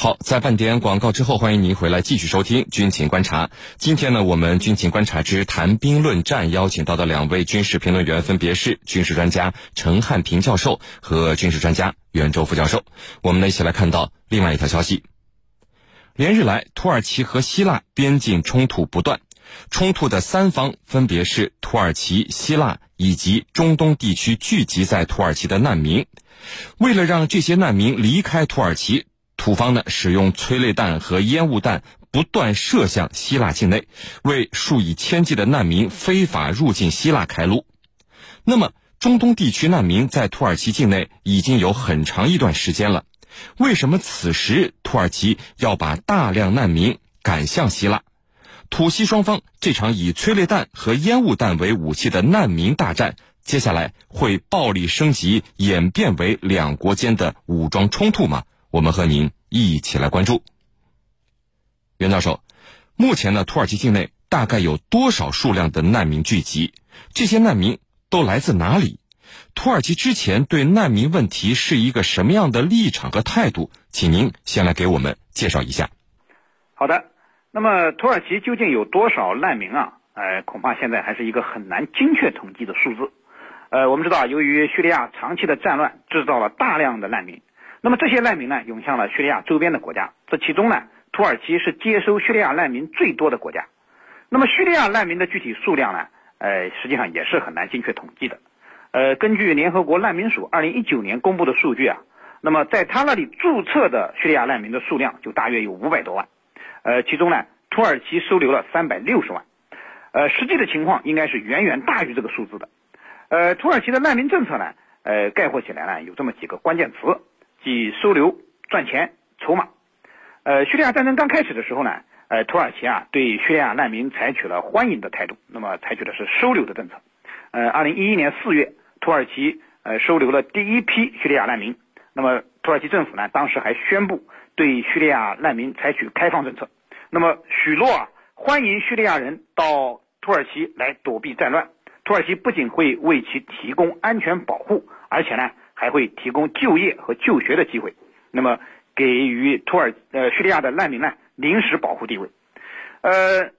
好，在半点广告之后，欢迎您回来继续收听《军情观察》。今天呢，我们《军情观察之谈兵论战》邀请到的两位军事评论员分别是军事专家陈汉平教授和军事专家袁周副教授。我们呢一起来看到另外一条消息：连日来，土耳其和希腊边境冲突不断，冲突的三方分别是土耳其、希腊以及中东地区聚集在土耳其的难民。为了让这些难民离开土耳其，土方呢，使用催泪弹和烟雾弹不断射向希腊境内，为数以千计的难民非法入境希腊开路。那么，中东地区难民在土耳其境内已经有很长一段时间了，为什么此时土耳其要把大量难民赶向希腊？土西双方这场以催泪弹和烟雾弹为武器的难民大战，接下来会暴力升级，演变为两国间的武装冲突吗？我们和您一起来关注，袁教授。目前呢，土耳其境内大概有多少数量的难民聚集？这些难民都来自哪里？土耳其之前对难民问题是一个什么样的立场和态度？请您先来给我们介绍一下。好的，那么土耳其究竟有多少难民啊？呃，恐怕现在还是一个很难精确统计的数字。呃，我们知道，由于叙利亚长期的战乱，制造了大量的难民。那么这些难民呢，涌向了叙利亚周边的国家。这其中呢，土耳其是接收叙利亚难民最多的国家。那么叙利亚难民的具体数量呢，呃，实际上也是很难精确统计的。呃，根据联合国难民署二零一九年公布的数据啊，那么在他那里注册的叙利亚难民的数量就大约有五百多万。呃，其中呢，土耳其收留了三百六十万。呃，实际的情况应该是远远大于这个数字的。呃，土耳其的难民政策呢，呃，概括起来呢，有这么几个关键词。即收留、赚钱、筹码。呃，叙利亚战争刚开始的时候呢，呃，土耳其啊对叙利亚难民采取了欢迎的态度，那么采取的是收留的政策。呃，二零一一年四月，土耳其呃收留了第一批叙利亚难民。那么土耳其政府呢，当时还宣布对叙利亚难民采取开放政策。那么许诺啊，欢迎叙利亚人到土耳其来躲避战乱。土耳其不仅会为其提供安全保护，而且呢。还会提供就业和就学的机会，那么给予土耳呃叙利亚的难民呢临时保护地位，呃，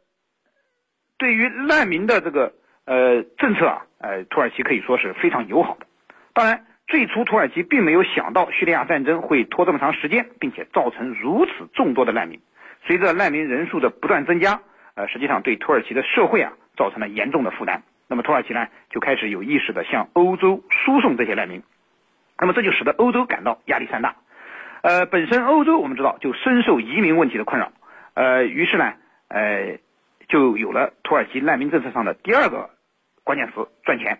对于难民的这个呃政策啊，呃土耳其可以说是非常友好的。当然，最初土耳其并没有想到叙利亚战争会拖这么长时间，并且造成如此众多的难民。随着难民人数的不断增加，呃，实际上对土耳其的社会啊造成了严重的负担。那么土耳其呢就开始有意识的向欧洲输送这些难民。那么这就使得欧洲感到压力山大，呃，本身欧洲我们知道就深受移民问题的困扰，呃，于是呢，呃，就有了土耳其难民政策上的第二个关键词赚钱。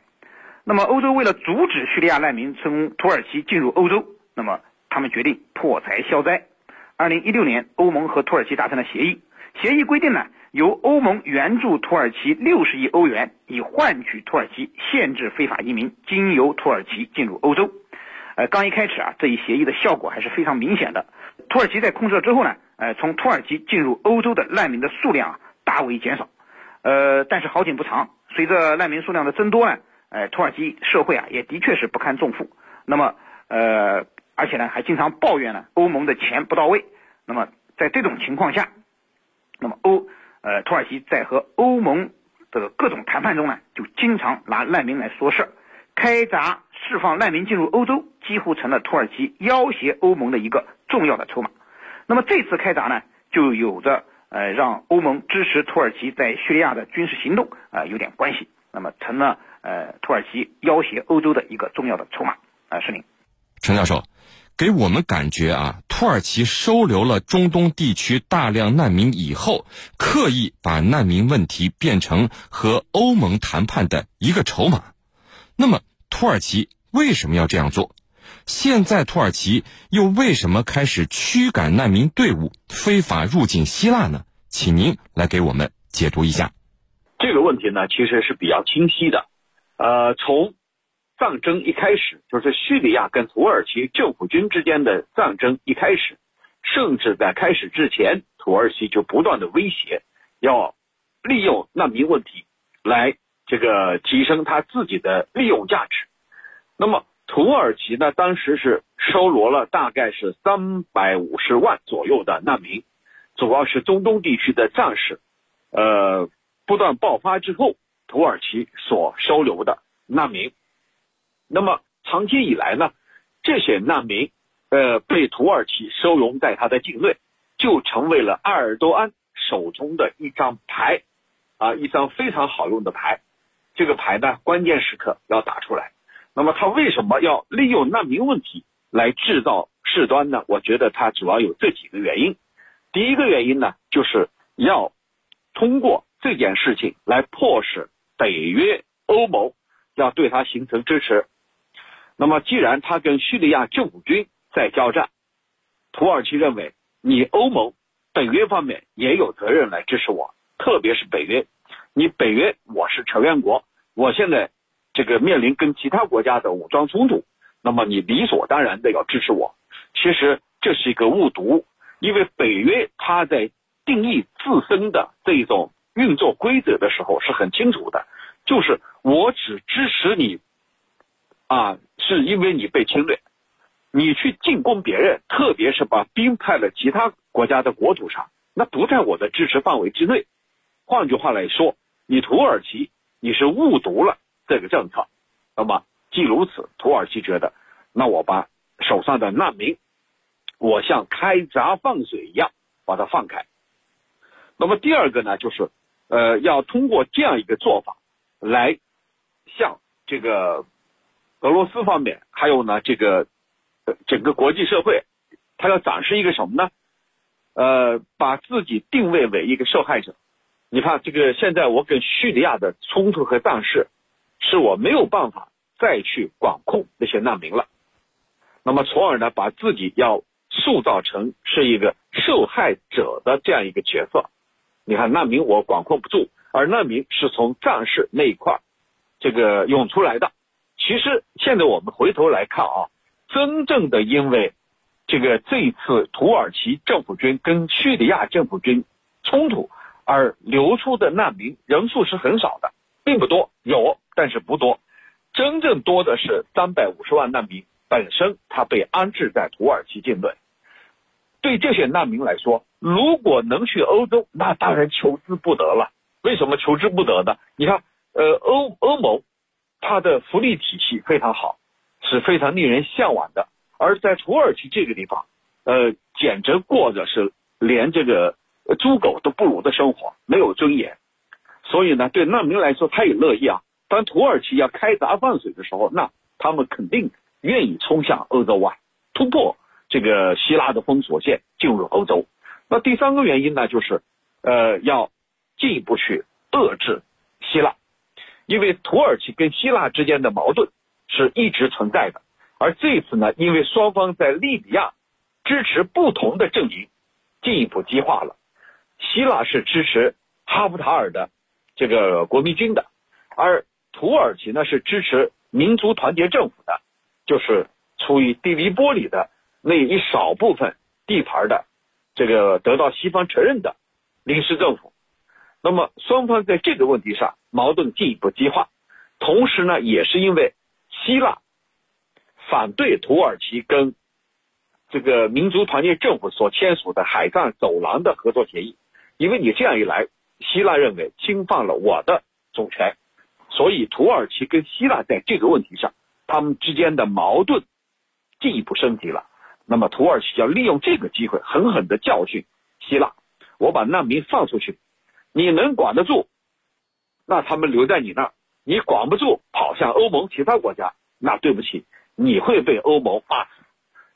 那么欧洲为了阻止叙利亚难民从土耳其进入欧洲，那么他们决定破财消灾。二零一六年，欧盟和土耳其达成了协议，协议规定呢，由欧盟援助土耳其六十亿欧元，以换取土耳其限制非法移民经由土耳其进入欧洲。呃，刚一开始啊，这一协议的效果还是非常明显的。土耳其在控制了之后呢，呃，从土耳其进入欧洲的难民的数量啊大为减少。呃，但是好景不长，随着难民数量的增多呢，呃，土耳其社会啊也的确是不堪重负。那么，呃，而且呢还经常抱怨呢欧盟的钱不到位。那么在这种情况下，那么欧呃土耳其在和欧盟的各种谈判中呢，就经常拿难民来说事儿，开闸。释放难民进入欧洲，几乎成了土耳其要挟欧盟的一个重要的筹码。那么这次开闸呢，就有着呃让欧盟支持土耳其在叙利亚的军事行动啊有点关系。那么成了呃土耳其要挟欧洲的一个重要的筹码啊。是您，陈教授，给我们感觉啊，土耳其收留了中东地区大量难民以后，刻意把难民问题变成和欧盟谈判的一个筹码。那么土耳其。为什么要这样做？现在土耳其又为什么开始驱赶难民队伍非法入境希腊呢？请您来给我们解读一下。这个问题呢，其实是比较清晰的。呃，从战争一开始，就是叙利亚跟土耳其政府军之间的战争一开始，甚至在开始之前，土耳其就不断的威胁要利用难民问题来这个提升他自己的利用价值。那么土耳其呢，当时是收罗了大概是三百五十万左右的难民，主要是中东地区的战事，呃，不断爆发之后，土耳其所收留的难民。那么长期以来呢，这些难民，呃，被土耳其收容在他的境内，就成为了埃尔多安手中的一张牌，啊，一张非常好用的牌。这个牌呢，关键时刻要打出来。那么他为什么要利用难民问题来制造事端呢？我觉得他主要有这几个原因。第一个原因呢，就是要通过这件事情来迫使北约、欧盟要对他形成支持。那么既然他跟叙利亚政府军在交战，土耳其认为你欧盟、北约方面也有责任来支持我，特别是北约，你北约我是成员国，我现在。这个面临跟其他国家的武装冲突，那么你理所当然的要支持我。其实这是一个误读，因为北约它在定义自身的这种运作规则的时候是很清楚的，就是我只支持你，啊，是因为你被侵略，你去进攻别人，特别是把兵派了其他国家的国土上，那不在我的支持范围之内。换句话来说，你土耳其你是误读了。这个政策，那么既如此，土耳其觉得，那我把手上的难民，我像开闸放水一样把它放开。那么第二个呢，就是呃，要通过这样一个做法，来向这个俄罗斯方面，还有呢这个整个国际社会，他要展示一个什么呢？呃，把自己定位为一个受害者。你看，这个现在我跟叙利亚的冲突和战事。是我没有办法再去管控那些难民了，那么从而呢，把自己要塑造成是一个受害者的这样一个角色。你看难民我管控不住，而难民是从战事那一块这个涌出来的。其实现在我们回头来看啊，真正的因为这个这一次土耳其政府军跟叙利亚政府军冲突而流出的难民人数是很少的。并不多，有，但是不多。真正多的是三百五十万难民本身，他被安置在土耳其境内。对这些难民来说，如果能去欧洲，那当然求之不得了。为什么求之不得呢？你看，呃，欧欧盟，它的福利体系非常好，是非常令人向往的。而在土耳其这个地方，呃，简直过着是连这个猪狗都不如的生活，没有尊严。所以呢，对难民来说，他也乐意啊。当土耳其要开闸放水的时候，那他们肯定愿意冲向欧洲啊，突破这个希腊的封锁线，进入欧洲。那第三个原因呢，就是呃，要进一步去遏制希腊，因为土耳其跟希腊之间的矛盾是一直存在的。而这次呢，因为双方在利比亚支持不同的阵营，进一步激化了。希腊是支持哈夫塔尔的。这个国民军的，而土耳其呢是支持民族团结政府的，就是处于地利波里的那一少部分地盘的这个得到西方承认的临时政府。那么双方在这个问题上矛盾进一步激化，同时呢也是因为希腊反对土耳其跟这个民族团结政府所签署的海上走廊的合作协议，因为你这样一来。希腊认为侵犯了我的主权，所以土耳其跟希腊在这个问题上，他们之间的矛盾进一步升级了。那么土耳其要利用这个机会，狠狠的教训希腊。我把难民放出去，你能管得住，那他们留在你那儿；你管不住，跑向欧盟其他国家，那对不起，你会被欧盟骂死。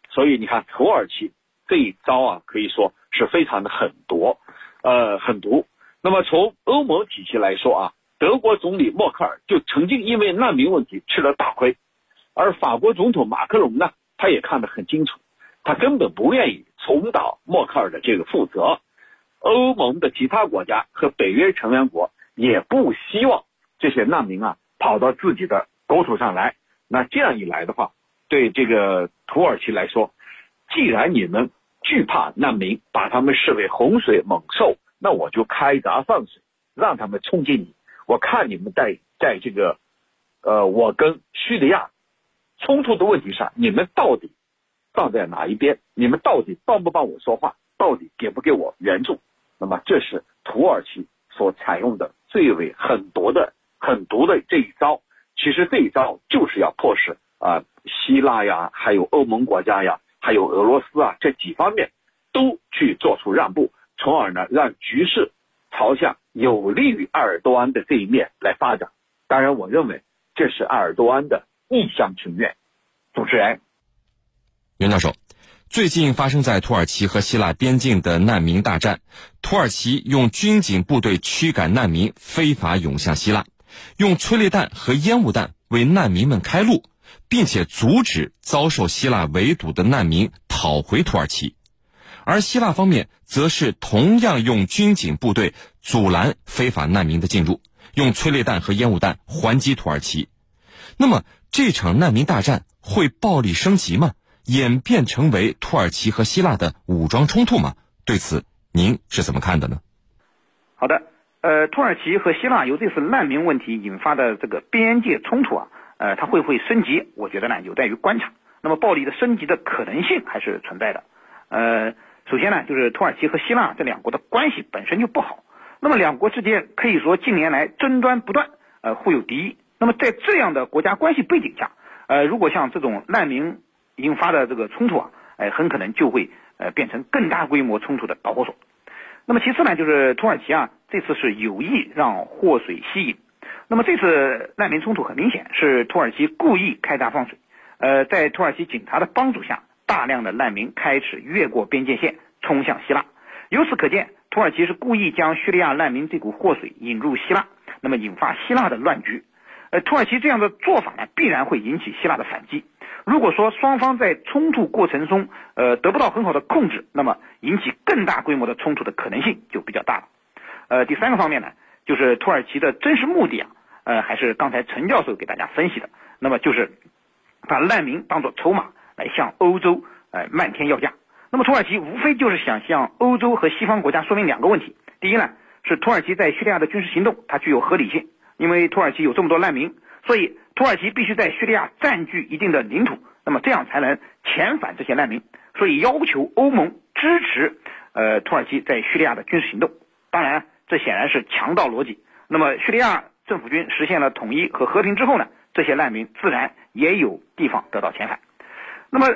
所以你看，土耳其这一招啊，可以说是非常的狠毒，呃，狠毒。那么从欧盟体系来说啊，德国总理默克尔就曾经因为难民问题吃了大亏，而法国总统马克龙呢，他也看得很清楚，他根本不愿意重蹈默克尔的这个覆辙。欧盟的其他国家和北约成员国也不希望这些难民啊跑到自己的国土上来。那这样一来的话，对这个土耳其来说，既然你们惧怕难民，把他们视为洪水猛兽。那我就开闸放水，让他们冲进你。我看你们在在这个，呃，我跟叙利亚冲突的问题上，你们到底站在哪一边？你们到底帮不帮我说话？到底给不给我援助？那么这是土耳其所采用的最为狠毒的、狠毒的这一招。其实这一招就是要迫使啊，希腊呀，还有欧盟国家呀，还有俄罗斯啊这几方面都去做出让步，从而呢让局势朝向有利于埃尔多安的这一面来发展。当然，我认为这是埃尔多安的一厢情愿。主持人，袁教授，最近发生在土耳其和希腊边境的难民大战，土耳其用军警部队驱赶难民非法涌向希腊。用催泪弹和烟雾弹为难民们开路，并且阻止遭受希腊围堵的难民跑回土耳其，而希腊方面则是同样用军警部队阻拦非法难民的进入，用催泪弹和烟雾弹还击土耳其。那么这场难民大战会暴力升级吗？演变成为土耳其和希腊的武装冲突吗？对此您是怎么看的呢？好的。呃，土耳其和希腊由这次难民问题引发的这个边界冲突啊，呃，它会不会升级？我觉得呢，有待于观察。那么，暴力的升级的可能性还是存在的。呃，首先呢，就是土耳其和希腊这两国的关系本身就不好。那么，两国之间可以说近年来争端不断，呃，互有敌意。那么，在这样的国家关系背景下，呃，如果像这种难民引发的这个冲突啊，哎，很可能就会呃变成更大规模冲突的导火索。那么其次呢，就是土耳其啊，这次是有意让祸水吸引。那么这次难民冲突很明显是土耳其故意开闸放水。呃，在土耳其警察的帮助下，大量的难民开始越过边界线冲向希腊。由此可见，土耳其是故意将叙利亚难民这股祸水引入希腊，那么引发希腊的乱局。呃，土耳其这样的做法呢，必然会引起希腊的反击。如果说双方在冲突过程中，呃，得不到很好的控制，那么引起更大规模的冲突的可能性就比较大了。呃，第三个方面呢，就是土耳其的真实目的啊，呃，还是刚才陈教授给大家分析的，那么就是把难民当作筹码来向欧洲呃漫天要价。那么土耳其无非就是想向欧洲和西方国家说明两个问题：第一呢，是土耳其在叙利亚的军事行动它具有合理性，因为土耳其有这么多难民，所以。土耳其必须在叙利亚占据一定的领土，那么这样才能遣返这些难民。所以要求欧盟支持呃土耳其在叙利亚的军事行动。当然，这显然是强盗逻辑。那么叙利亚政府军实现了统一和和平之后呢，这些难民自然也有地方得到遣返。那么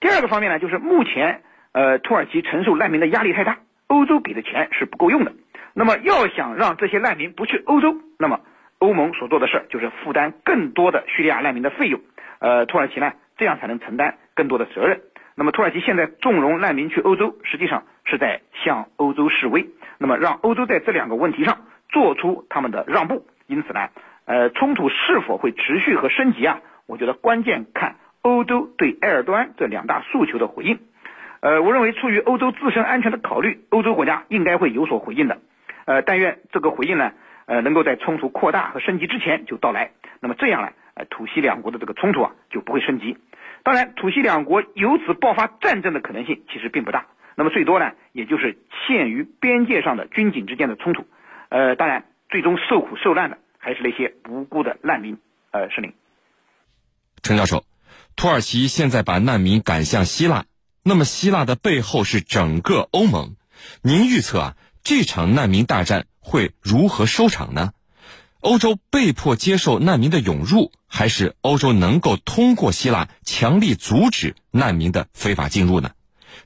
第二个方面呢，就是目前呃土耳其承受难民的压力太大，欧洲给的钱是不够用的。那么要想让这些难民不去欧洲，那么。欧盟所做的事就是负担更多的叙利亚难民的费用，呃，土耳其呢这样才能承担更多的责任。那么土耳其现在纵容难民去欧洲，实际上是在向欧洲示威，那么让欧洲在这两个问题上做出他们的让步。因此呢，呃，冲突是否会持续和升级啊？我觉得关键看欧洲对埃尔多安这两大诉求的回应。呃，我认为出于欧洲自身安全的考虑，欧洲国家应该会有所回应的。呃，但愿这个回应呢。呃，能够在冲突扩大和升级之前就到来，那么这样呢，呃，土西两国的这个冲突啊就不会升级。当然，土西两国由此爆发战争的可能性其实并不大，那么最多呢，也就是限于边界上的军警之间的冲突。呃，当然，最终受苦受难的还是那些无辜的难民。呃，石林，陈教授，土耳其现在把难民赶向希腊，那么希腊的背后是整个欧盟。您预测啊，这场难民大战？会如何收场呢？欧洲被迫接受难民的涌入，还是欧洲能够通过希腊强力阻止难民的非法进入呢？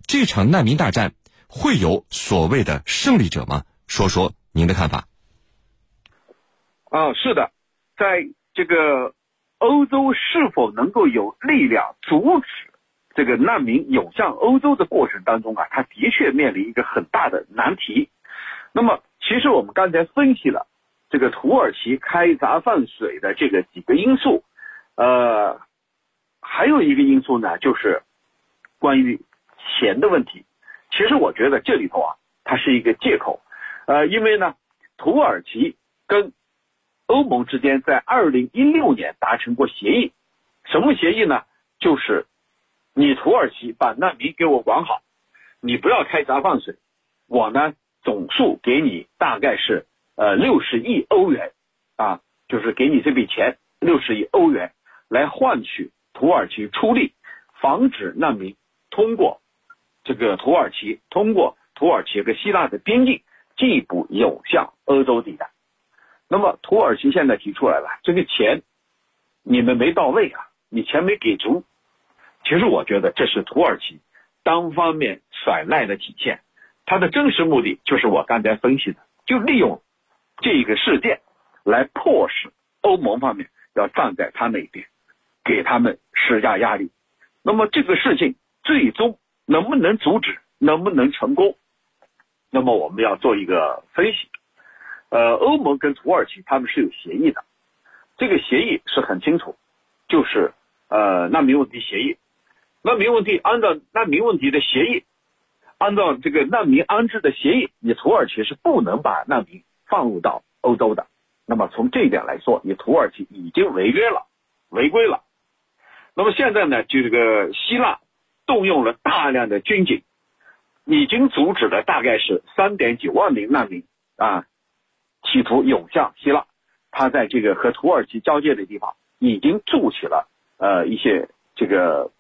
这场难民大战会有所谓的胜利者吗？说说您的看法。啊，是的，在这个欧洲是否能够有力量阻止这个难民涌向欧洲的过程当中啊，它的确面临一个很大的难题。那么。其实我们刚才分析了这个土耳其开闸放水的这个几个因素，呃，还有一个因素呢，就是关于钱的问题。其实我觉得这里头啊，它是一个借口，呃，因为呢，土耳其跟欧盟之间在二零一六年达成过协议，什么协议呢？就是你土耳其把难民给我管好，你不要开闸放水，我呢。总数给你大概是呃六十亿欧元，啊，就是给你这笔钱六十亿欧元，来换取土耳其出力，防止难民通过这个土耳其，通过土耳其和希腊的边境进一步涌向欧洲地带。那么土耳其现在提出来了，这个钱你们没到位啊，你钱没给足。其实我觉得这是土耳其单方面甩赖的体现，他的真实目的就是我刚才分析的，就利用这个事件来迫使欧盟方面要站在他那边，给他们施加压力。那么这个事情最终能不能阻止，能不能成功？那么我们要做一个分析。呃，欧盟跟土耳其他们是有协议的，这个协议是很清楚，就是呃难民问题协议。难民问题按照难民问题的协议，按照这个难民安置的协议，你土耳其是不能把难民放入到欧洲的。那么从这一点来说，你土耳其已经违约了，违规了。那么现在呢，就这个希腊动用了大量的军警，已经阻止了大概是三点九万名难民啊，企图涌向希腊。他在这个和土耳其交界的地方已经筑起了呃一些这个。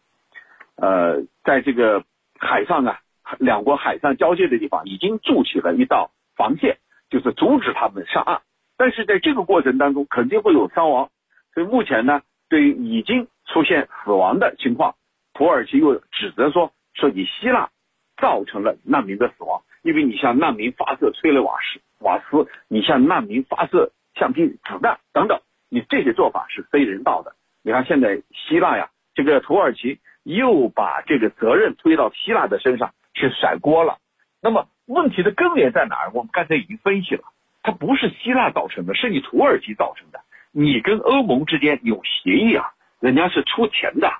呃，在这个海上啊，两国海上交界的地方已经筑起了一道防线，就是阻止他们上岸。但是在这个过程当中，肯定会有伤亡。所以目前呢，对于已经出现死亡的情况，土耳其又指责说，说你希腊造成了难民的死亡，因为你向难民发射催泪瓦斯，瓦斯，你向难民发射橡皮子弹等等，你这些做法是非人道的。你看现在希腊呀，这个土耳其。又把这个责任推到希腊的身上去甩锅了。那么问题的根源在哪儿？我们刚才已经分析了，它不是希腊造成的，是你土耳其造成的。你跟欧盟之间有协议啊，人家是出钱的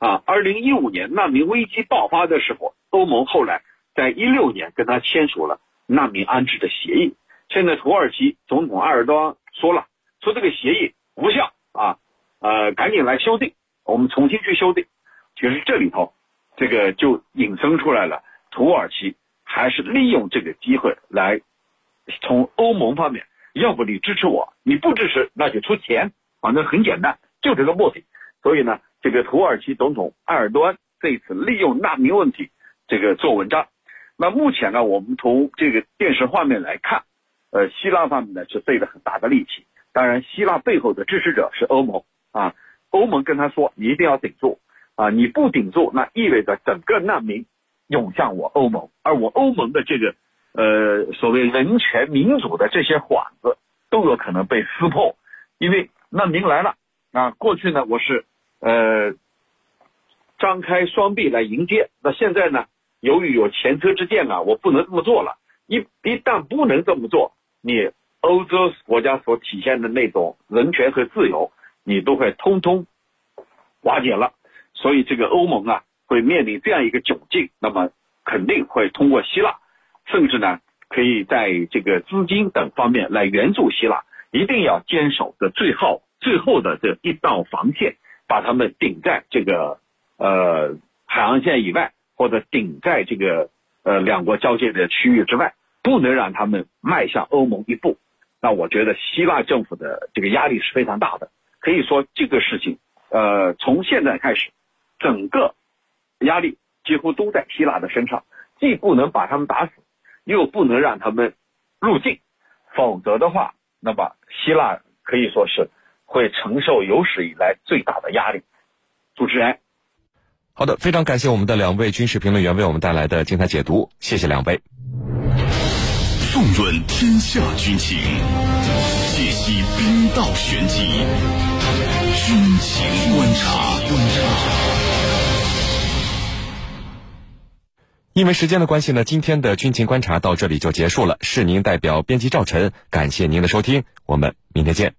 啊。二零一五年难民危机爆发的时候，欧盟后来在一六年跟他签署了难民安置的协议。现在土耳其总统埃尔多安说了，说这个协议无效啊，呃，赶紧来修订，我们重新去修订。其实这里头，这个就引申出来了，土耳其还是利用这个机会来从欧盟方面，要不你支持我，你不支持那就出钱，反正很简单，就这个目的。所以呢，这个土耳其总统埃尔多安这次利用难民问题这个做文章。那目前呢，我们从这个电视画面来看，呃，希腊方面呢是费了很大的力气。当然，希腊背后的支持者是欧盟啊，欧盟跟他说，你一定要顶住。啊！你不顶住，那意味着整个难民涌向我欧盟，而我欧盟的这个呃所谓人权民主的这些幌子都有可能被撕破，因为难民来了啊！过去呢我是呃张开双臂来迎接，那现在呢由于有前车之鉴啊，我不能这么做了。一一旦不能这么做，你欧洲国家所体现的那种人权和自由，你都会通通瓦解了。所以这个欧盟啊，会面临这样一个窘境，那么肯定会通过希腊，甚至呢，可以在这个资金等方面来援助希腊，一定要坚守的最后最后的这一道防线，把他们顶在这个呃海岸线以外，或者顶在这个呃两国交界的区域之外，不能让他们迈向欧盟一步。那我觉得希腊政府的这个压力是非常大的，可以说这个事情，呃，从现在开始。整个压力几乎都在希腊的身上，既不能把他们打死，又不能让他们入境，否则的话，那么希腊可以说是会承受有史以来最大的压力。主持人，好的，非常感谢我们的两位军事评论员为我们带来的精彩解读，谢谢两位。纵论天下军情，解析兵道玄机，军情观察。因为时间的关系呢，今天的军情观察到这里就结束了。是您代表编辑赵晨，感谢您的收听，我们明天见。